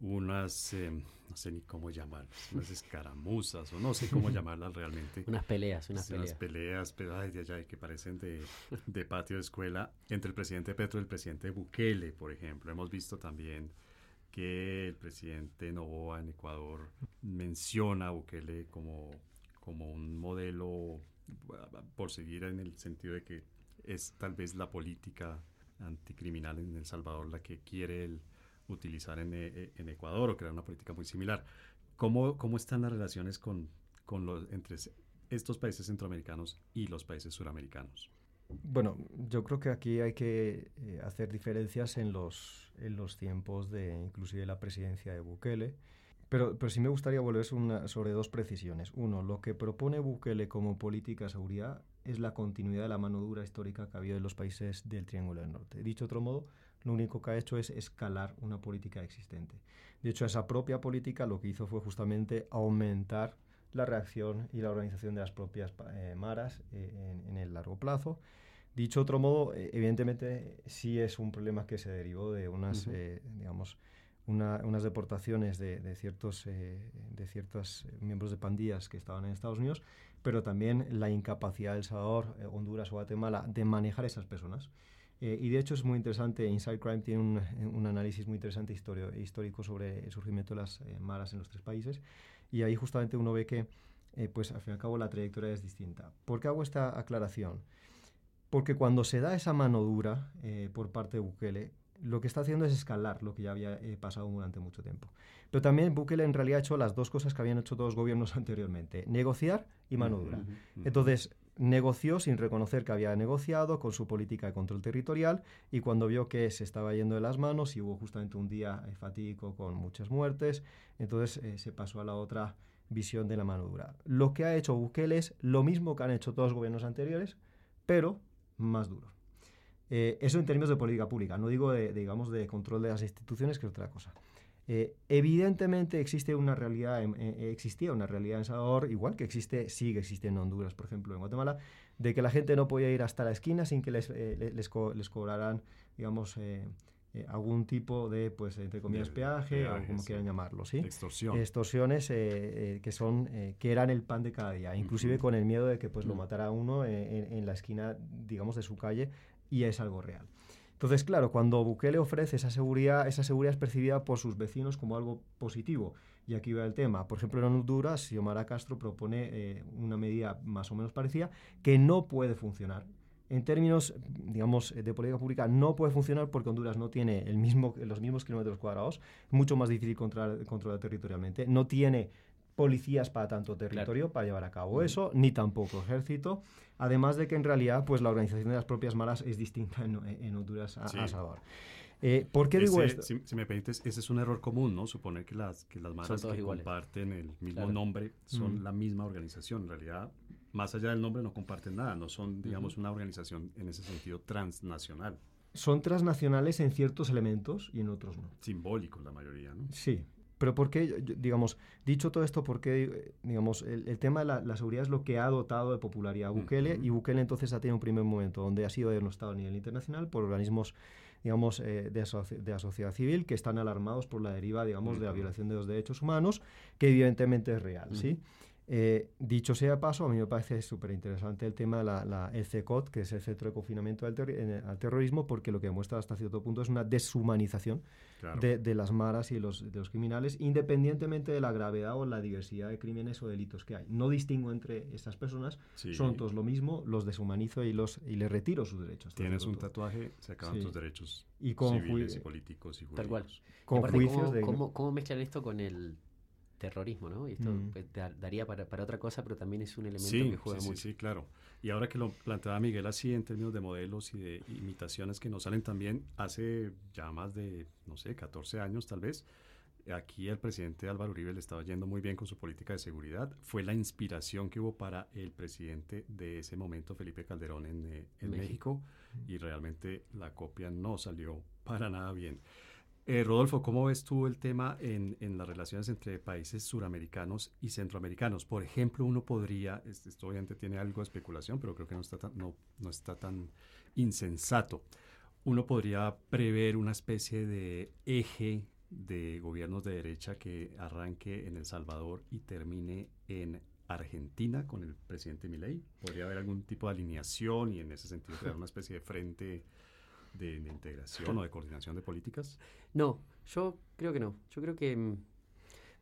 unas, em, no sé ni cómo llamarlas, unas escaramuzas, o no sé cómo llamarlas realmente. unas peleas, unas peleas. Unas peleas, pero ay, de allá, que parecen de, de, patio de escuela, entre el presidente Petro y el presidente Bukele, por ejemplo. Hemos visto también que el presidente Novoa en Ecuador menciona a Bukele como, como un modelo por seguir en el sentido de que es tal vez la política anticriminal en El Salvador la que quiere el utilizar en, eh, en Ecuador o crear una política muy similar. ¿Cómo, cómo están las relaciones con, con los, entre estos países centroamericanos y los países suramericanos? Bueno, yo creo que aquí hay que eh, hacer diferencias en los, en los tiempos de inclusive la presidencia de Bukele. Pero, pero sí me gustaría volver sobre dos precisiones. Uno, lo que propone Bukele como política de seguridad es la continuidad de la mano dura histórica que ha habido en los países del Triángulo del Norte. Dicho de otro modo, lo único que ha hecho es escalar una política existente. De hecho, esa propia política lo que hizo fue justamente aumentar la reacción y la organización de las propias eh, maras eh, en, el largo plazo. Dicho otro modo, eh, evidentemente sí es un problema que se derivó de unas, digamos, unas deportaciones de, ciertos, de ciertos miembros de pandillas que estaban en Estados Unidos, pero también la incapacidad de El Salvador, Honduras o Guatemala de manejar esas personas. Eh, y de hecho es muy interesante, Inside Crime tiene un, un análisis muy interesante histórico sobre el surgimiento de las eh, maras en los tres países y ahí justamente uno ve que eh, pues al fin y al cabo la trayectoria es distinta. ¿Por qué hago esta aclaración? Porque cuando se da esa mano dura por parte de Bukele, lo que está haciendo es escalar lo que ya había pasado durante mucho tiempo. Pero también Bukele en realidad ha hecho las dos cosas que habían hecho todos los gobiernos anteriormente, negociar y mano dura. Entonces, negoció sin reconocer que había negociado con su política de control territorial y cuando vio que se estaba yendo de las manos y hubo justamente un día eh, fatídico con muchas muertes, entonces eh, se pasó a la otra visión de la mano dura. Lo que ha hecho Bukele es lo mismo que han hecho todos los gobiernos anteriores, pero más duro. Eh, eso en términos de política pública, no digo de, digamos de control de las instituciones, que es otra cosa. Eh, evidentemente existe una realidad, eh, existía una realidad en Salvador, igual que existe, sigue existiendo en Honduras, por ejemplo, en Guatemala, de que la gente no podía ir hasta la esquina sin que les, eh, les, cobraran, digamos, algún tipo de, pues, entre comillas, peaje, o como quieran llamarlo, ¿sí? Extorsión. Extorsiones que son, que eran el pan de cada día, inclusive con el miedo de que, pues, lo matara uno en, en la esquina, digamos, de su calle, y es algo real. Entonces, claro, cuando Bukele ofrece esa seguridad, esa seguridad es percibida por sus vecinos como algo positivo. Y aquí va el tema. Por ejemplo, en Honduras, Xiomara Castro propone eh, una medida más o menos parecida que no puede funcionar. En términos, digamos, de política pública, no puede funcionar porque Honduras no tiene los mismos kilómetros cuadrados, mucho más difícil controlar, controlar territorialmente, no tiene policías para tanto territorio para llevar a cabo eso, ni tampoco ejército. Además de que en realidad pues la organización de las propias malas es distinta en, Honduras a, Salvador. Eh, ¿Por qué digo esto? Si, me permites, ese es un error común, ¿no? Suponer que las, que las maras que comparten el mismo nombre son la misma organización. En realidad, más allá del nombre, no comparten nada. No son, digamos, una organización en ese sentido transnacional. Son transnacionales en ciertos elementos y en otros no. Simbólicos la mayoría, ¿no? Sí, pero ¿por qué, digamos, dicho todo esto, por qué, digamos, el, tema de la, seguridad es lo que ha dotado de popularidad a Bukele y Bukele entonces ha tenido un primer momento donde ha sido denostado a nivel internacional por organismos, digamos, eh, de, de, la sociedad civil que están alarmados por la deriva, digamos, de la violación de los derechos humanos, que evidentemente es real, ¿sí? Eh, dicho sea paso, a mí me parece súper interesante el tema de la, la que es el Centro de Confinamiento al, Terrorismo, porque lo que demuestra hasta cierto punto es una deshumanización de, las maras y de los, de los, criminales, independientemente de la gravedad o la diversidad de crímenes o delitos que hay. No distingo entre estas personas, son todos lo mismo, los deshumanizo y, los, y les retiro sus derechos. Tienes un tatuaje, se acaban tus derechos y civiles y políticos y jurídicos. Tal cual. Con juicios de... ¿cómo, ¿Cómo mezclan esto con el terrorismo, ¿no? Y esto mm. pues, daría para, para, otra cosa, pero también es un elemento que juega mucho. Sí, sí, claro. Y ahora que lo planteaba Miguel así en términos de modelos y de imitaciones que nos salen también hace ya más de, no sé, 14 años tal vez, aquí el presidente Álvaro Uribe le estaba yendo muy bien con su política de seguridad. Fue la inspiración que hubo para el presidente de ese momento, Felipe Calderón, en, eh, en México. y realmente la copia no salió para nada bien. Eh, Rodolfo, ¿cómo ves tú el tema en, las relaciones entre países suramericanos y centroamericanos? Por ejemplo, uno podría, esto obviamente tiene algo de especulación, pero creo que no está tan, no, no está tan insensato. Uno podría prever una especie de eje de gobiernos de derecha que arranque en El Salvador y termine en Argentina con el presidente Milei. ¿Podría haber algún tipo de alineación y en ese sentido crear una especie de frente de, integración o de coordinación de políticas? No, yo creo que no. Yo creo que, mm,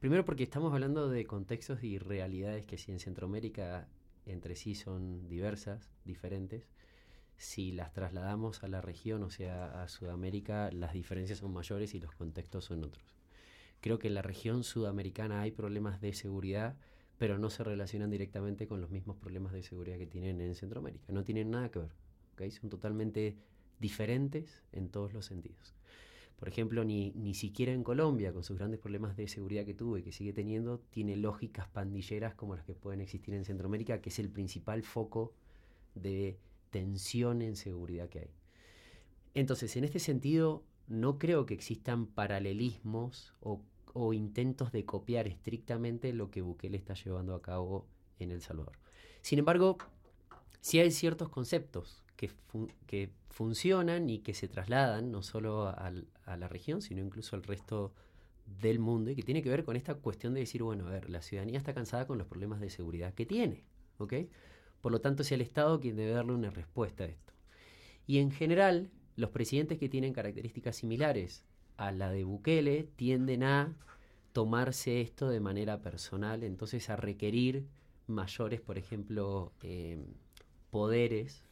primero porque estamos hablando de contextos y realidades que si en Centroamérica entre sí son diversas, diferentes, si las trasladamos a la región, o sea, a Sudamérica, las diferencias son mayores y los contextos son otros. Creo que en la región sudamericana hay problemas de seguridad, pero no se relacionan directamente con los mismos problemas de seguridad que tienen en Centroamérica. No tienen nada que ver. ¿okay? Son totalmente diferentes en todos los sentidos. Por ejemplo, ni, ni siquiera en Colombia, con sus grandes problemas de seguridad que tuvo y que sigue teniendo, tiene lógicas pandilleras como las que pueden existir en Centroamérica, que es el principal foco de tensión en seguridad que hay. Entonces, en este sentido, no creo que existan paralelismos o, o intentos de copiar estrictamente lo que Bukele está llevando a cabo en El Salvador. Sin embargo, sí hay ciertos conceptos que, que funcionan y que se trasladan no solo a, la región, sino incluso al resto del mundo y que tiene que ver con esta cuestión de decir, bueno, a ver, la ciudadanía está cansada con los problemas de seguridad que tiene, ¿ok? Por lo tanto, es el Estado quien debe darle una respuesta a esto. Y en general, los presidentes que tienen características similares a la de Bukele tienden a tomarse esto de manera personal, entonces a requerir mayores, por ejemplo, eh, poderes,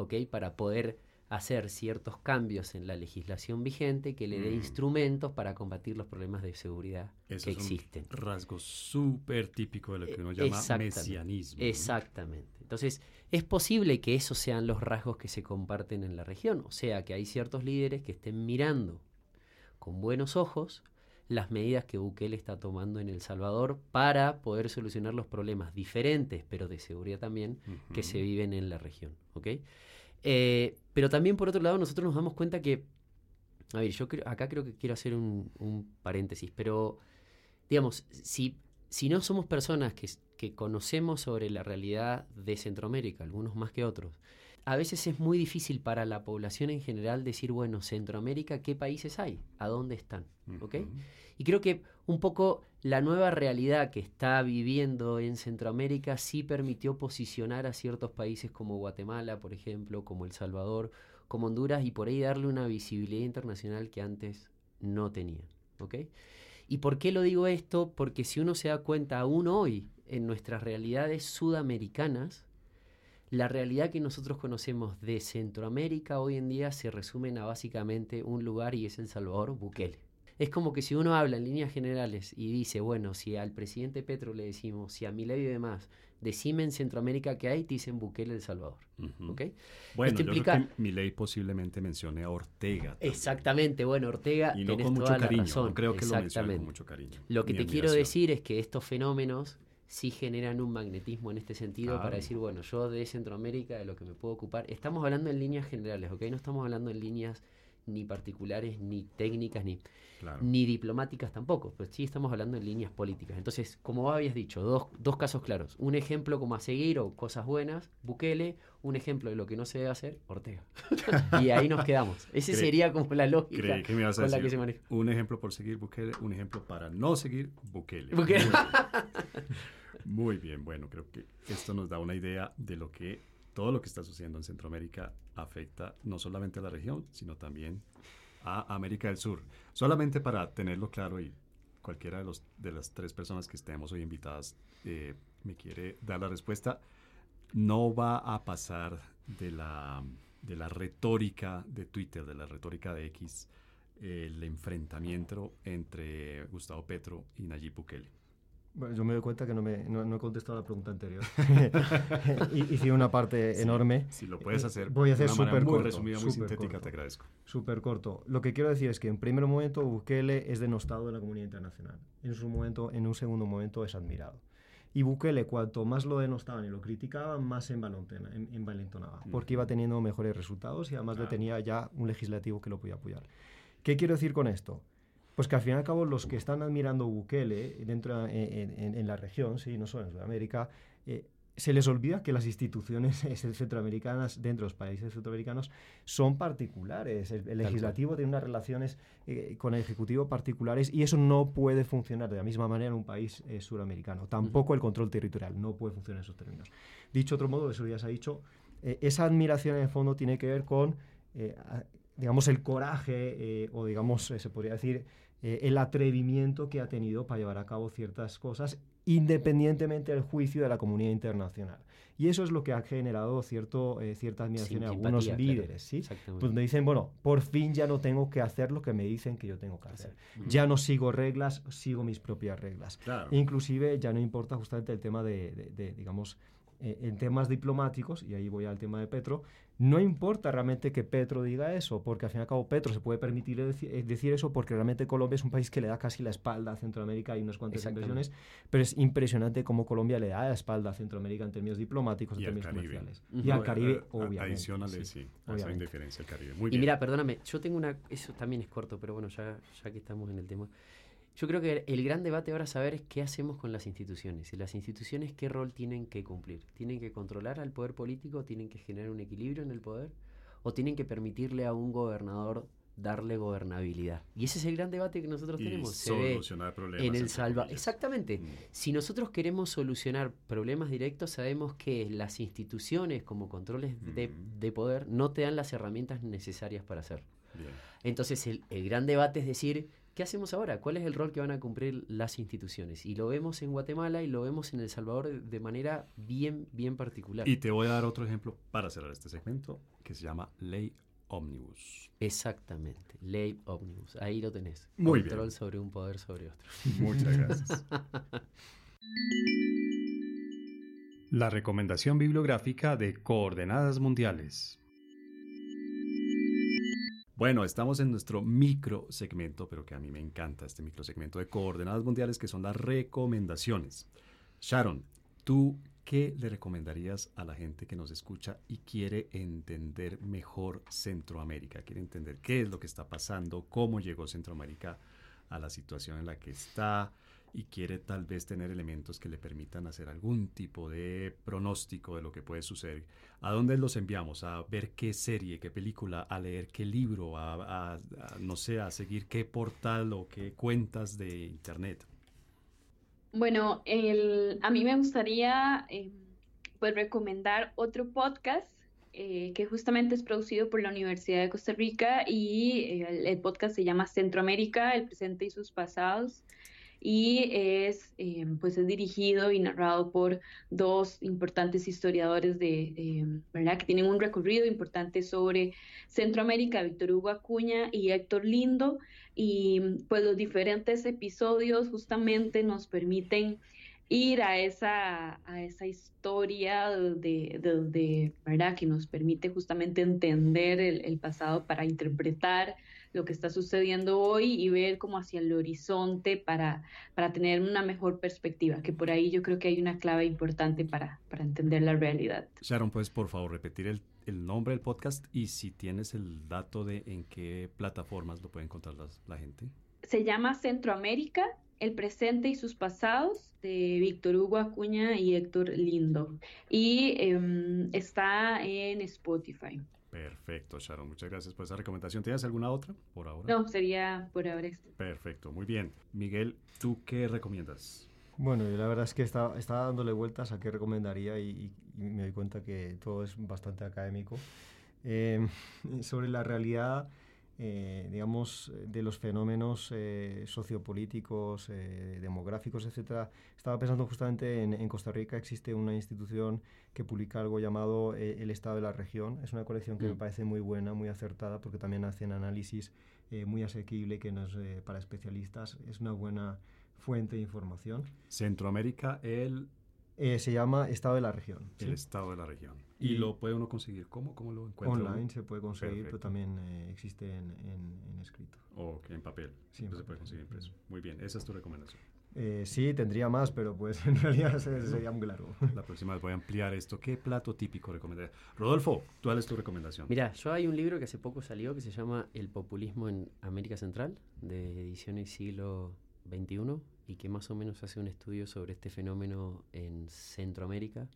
¿ok? Para poder hacer ciertos cambios en la legislación vigente que le dé mm. instrumentos para combatir los problemas de seguridad que existen. Un rasgo súper típico de lo que uno llama mesianismo. Exactamente. Entonces, es posible que esos sean los rasgos que se comparten en la región, o sea, que hay ciertos líderes que estén mirando con buenos ojos las medidas que Bukele está tomando en El Salvador para poder solucionar los problemas diferentes, pero de seguridad también, que se viven en la región. ¿ok?, eh, pero también, por otro lado, nosotros nos damos cuenta que, a ver, yo acá creo que quiero hacer un, paréntesis, pero, digamos, si, si no somos personas que conocemos sobre la realidad de Centroamérica, algunos más que otros, a veces es muy difícil para la población en general decir, bueno, Centroamérica, ¿qué países hay? ¿A dónde están? Y creo que un poco la nueva realidad que está viviendo en Centroamérica sí permitió posicionar a ciertos países como Guatemala, por ejemplo, como El Salvador, como Honduras, y por ahí darle una visibilidad internacional que antes no tenían. ¿ok? ¿Y por qué lo digo esto? Porque si uno se da cuenta aún hoy en nuestras realidades sudamericanas, la realidad que nosotros conocemos de Centroamérica hoy en día se resume a básicamente un lugar y es El Salvador, Bukele. Es como que si uno habla en líneas generales y dice, bueno, si al presidente Petro le decimos, si a Milei y demás decime en Centroamérica que hay, te dicen Bukele El Salvador. Bueno, Esto implica... yo creo que mi ley posiblemente mencione a Ortega. Exactamente, bueno, Ortega y no con mucho cariño, creo que lo menciona con mucho cariño. Lo que te quiero decir es que estos fenómenos sí generan un magnetismo en este sentido para decir, bueno, yo de Centroamérica, de lo que me puedo ocupar, estamos hablando en líneas generales, ¿ok? No estamos hablando en líneas ni particulares, ni técnicas, ni, ni diplomáticas tampoco, pues sí estamos hablando en líneas políticas. Entonces, como habías dicho, dos, dos casos claros. Un ejemplo como a seguir o cosas buenas, Bukele, un ejemplo de lo que no se debe hacer, Ortega. y ahí nos quedamos. Ese sería como la lógica con la que se maneja. Un ejemplo por seguir Bukele, un ejemplo para no seguir Bukele. Bukele. Muy bien, bueno, creo que esto nos da una idea de lo que todo lo que está sucediendo en Centroamérica afecta no solamente a la región, sino también a América del Sur. Solamente para tenerlo claro y cualquiera de, los, de las tres personas que estemos hoy invitadas eh, me quiere dar la respuesta, no va a pasar de la, de la retórica de Twitter, de la retórica de X, el enfrentamiento entre Gustavo Petro y Nayib Bukele. Bueno, yo me doy cuenta que no, me, no, he contestado la pregunta anterior. Hice una parte enorme. Si lo puedes hacer, voy a hacer súper corto. resumida, muy sintética, te agradezco. Súper corto. Lo que quiero decir es que en primer momento Bukele es denostado en la comunidad internacional. En, su momento, en un segundo momento es admirado. Y Bukele, cuanto más lo denostaban y lo criticaban, más se envalentonaba, porque iba teniendo mejores resultados y además le tenía ya un legislativo que lo podía apoyar. ¿Qué quiero decir con esto? Pues que al fin y al cabo los que están admirando Bukele dentro en, la región, sí, no solo en Sudamérica, eh, se les olvida que las instituciones centroamericanas dentro de los países centroamericanos son particulares. El, legislativo tiene unas relaciones eh, con el ejecutivo particulares y eso no puede funcionar de la misma manera en un país eh, suramericano. Tampoco el control territorial no puede funcionar en esos términos. Dicho otro modo, eso ya se ha dicho, esa admiración en el fondo tiene que ver con, digamos, el coraje o, digamos, se podría decir, eh, el atrevimiento que ha tenido para llevar a cabo ciertas cosas independientemente del juicio de la comunidad internacional. Y eso es lo que ha generado cierto, eh, cierta admiración en algunos líderes, ¿sí? Donde dicen, bueno, por fin ya no tengo que hacer lo que me dicen que yo tengo que hacer. Ya no sigo reglas, sigo mis propias reglas. Inclusive ya no importa justamente el tema de digamos, eh, en temas diplomáticos, y ahí voy al tema de Petro, no importa realmente que Petro diga eso, porque al fin y al cabo Petro se puede permitir eh, decir, eso porque realmente Colombia es un país que le da casi la espalda a Centroamérica, y unas cuantas inversiones, pero es impresionante cómo Colombia le da la espalda a Centroamérica en términos diplomáticos, en términos comerciales. Y al Caribe, obviamente. Adicionales, sí, sí indiferencia al Caribe. y mira, perdóname, yo tengo una, eso también es corto, pero bueno, ya, ya que estamos en el tema. Yo creo que el gran debate ahora es saber qué hacemos con las instituciones y las instituciones qué rol tienen que cumplir. ¿Tienen que controlar al poder político? ¿Tienen que generar un equilibrio en el poder? ¿O tienen que permitirle a un gobernador darle gobernabilidad? Y ese es el gran debate que nosotros tenemos. solucionar problemas. En el salva. Exactamente. Mm. Si nosotros queremos solucionar problemas directos, sabemos que las instituciones como controles de, mm. de, poder no te dan las herramientas necesarias para hacerlo. Entonces el, el gran debate es decir, ¿Qué hacemos ahora? ¿Cuál es el rol que van a cumplir las instituciones? Y lo vemos en Guatemala y lo vemos en El Salvador de manera bien, bien particular. Y te voy a dar otro ejemplo para cerrar este segmento que se llama Ley Omnibus. Exactamente, Ley Omnibus. Ahí lo tenés. Muy Control sobre un poder sobre otro. Muchas gracias. La recomendación bibliográfica de Coordenadas Mundiales. Bueno, estamos en nuestro micro segmento, pero que a mí me encanta este micro segmento de coordenadas mundiales, que son las recomendaciones. Sharon, ¿tú qué le recomendarías a la gente que nos escucha y quiere entender mejor Centroamérica? Quiere entender qué es lo que está pasando, cómo llegó Centroamérica a la situación en la que está, y quiere tal vez tener elementos que le permitan hacer algún tipo de pronóstico de lo que puede suceder. ¿A dónde los enviamos? ¿A ver qué serie, qué película, a leer qué libro, a, no sé, a seguir qué portal o qué cuentas de internet? Bueno, a mí me gustaría eh, pues recomendar otro podcast eh, que justamente es producido por la Universidad de Costa Rica y eh, el, podcast se llama Centroamérica, el presente y sus pasados y es, eh, pues es dirigido y narrado por dos importantes historiadores de, ¿verdad? que tienen un recorrido importante sobre Centroamérica, Víctor Hugo Acuña y Héctor Lindo, y pues los diferentes episodios justamente nos permiten ir a esa, a esa historia de, ¿verdad? que nos permite justamente entender el, pasado para interpretar lo que está sucediendo hoy y ver como hacia el horizonte para, para tener una mejor perspectiva, que por ahí yo creo que hay una clave importante para, para entender la realidad. Sharon, ¿puedes por favor repetir el, el, nombre del podcast y si tienes el dato de en qué plataformas lo puede encontrar la gente? Se llama Centroamérica, el presente y sus pasados de Víctor Hugo Acuña y Héctor Lindo. Y em, está en Spotify. Perfecto, Sharon. Muchas gracias por esa recomendación. ¿Tienes alguna otra por ahora? No, sería por ahora. Perfecto, muy bien. Miguel, ¿tú qué recomiendas? Bueno, yo la verdad es que estaba, estaba dándole vueltas a qué recomendaría y, me doy cuenta que todo es bastante académico. Em, sobre la realidad eh, digamos, de los fenómenos eh, sociopolíticos, eh, demográficos, etcétera. Estaba pensando justamente en, Costa Rica existe una institución que publica algo llamado El Estado de la Región. Es una colección que me mm. parece muy buena, muy acertada, porque también hacen análisis muy asequible que no es para especialistas. Es una buena fuente de información. Centroamérica, el eh, se llama Estado de la Región. El Estado de la Región. ¿Y, lo puede uno conseguir? ¿Cómo, cómo lo encuentra? Online se puede conseguir, pero también eh, existe en, en, escrito. O en papel. Sí, se puede conseguir impreso. Muy bien, esa es tu recomendación. Eh, sí, tendría más, pero pues en realidad sería muy largo. La próxima vez voy a ampliar esto. ¿Qué plato típico recomendaría? Rodolfo, ¿cuál es tu recomendación? Mira, yo hay un libro que hace poco salió que se llama El populismo en América Central, de ediciones siglo XXI y que más o menos hace un estudio sobre este fenómeno en Centroamérica.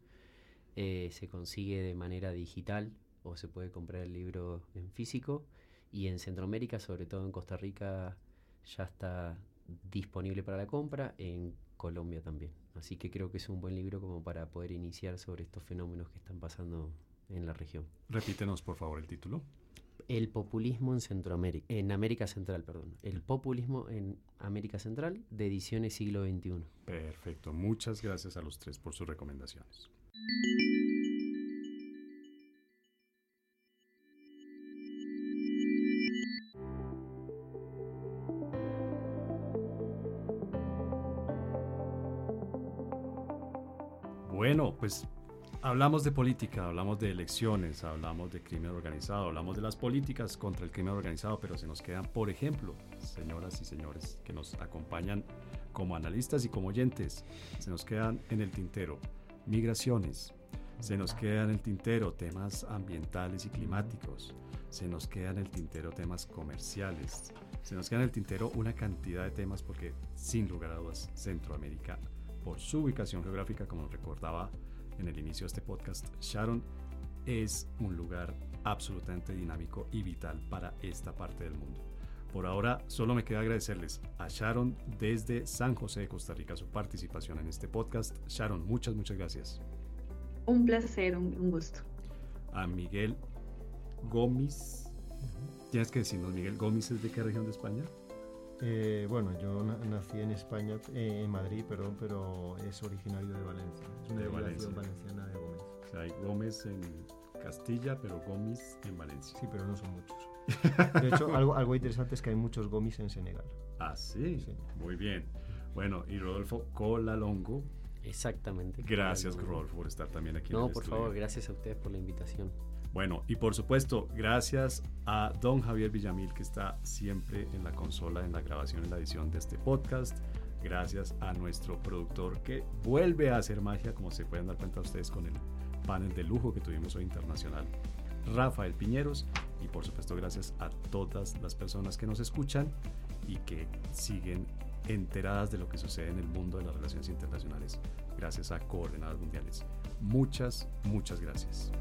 Eh, se consigue de manera digital o se puede comprar el libro en físico y en Centroamérica, sobre todo en Costa Rica, ya está disponible para la compra, en Colombia también. Así que creo que es un buen libro como para poder iniciar sobre estos fenómenos que están pasando en la región. Repítenos por favor el título el populismo en Centroamérica, en América Central, perdón. El populismo en América Central de ediciones siglo XXI. Perfecto. Muchas gracias a los tres por sus recomendaciones. Bueno, pues Hablamos de política, hablamos de elecciones, hablamos de crimen organizado, hablamos de las políticas contra el crimen organizado, pero se nos quedan, por ejemplo, señoras y señores que nos acompañan como analistas y como oyentes, se nos quedan en el tintero migraciones, se nos quedan en el tintero temas ambientales y climáticos, se nos quedan en el tintero temas comerciales, se nos quedan en el tintero una cantidad de temas porque sin lugar a dudas Centroamérica, por su ubicación geográfica, como recordaba en el inicio de este podcast, Sharon es un lugar absolutamente dinámico y vital para esta parte del mundo. Por ahora, solo me queda agradecerles a Sharon desde San José de Costa Rica su participación en este podcast. Sharon, muchas, muchas gracias. Un placer, un, gusto. A Miguel Gómez. Tienes que decirnos, Miguel Gómez es de qué región de España? Eh, bueno, yo nací en España, eh, en Madrid, perdón, pero es originario de Valencia. Es una de Valencia. valenciana de Gómez. O sea, hay Gómez en Castilla, pero Gómez en Valencia. Sí, pero no son muchos. De hecho, algo, algo interesante es que hay muchos Gómez en Senegal. Ah, ¿sí? sí. Muy bien. Bueno, y Rodolfo Colalongo. Exactamente. Gracias, Rodolfo, por estar también aquí. No, por favor, gracias a ustedes por la invitación. Bueno, y por supuesto, gracias a don Javier Villamil, que está siempre en la consola, en la grabación, en la edición de este podcast. Gracias a nuestro productor que vuelve a hacer magia, como se pueden dar cuenta ustedes con el panel de lujo que tuvimos hoy internacional, Rafael Piñeros. Y por supuesto, gracias a todas las personas que nos escuchan y que siguen enteradas de lo que sucede en el mundo de las relaciones internacionales, gracias a Coordenadas Mundiales. Muchas, muchas gracias.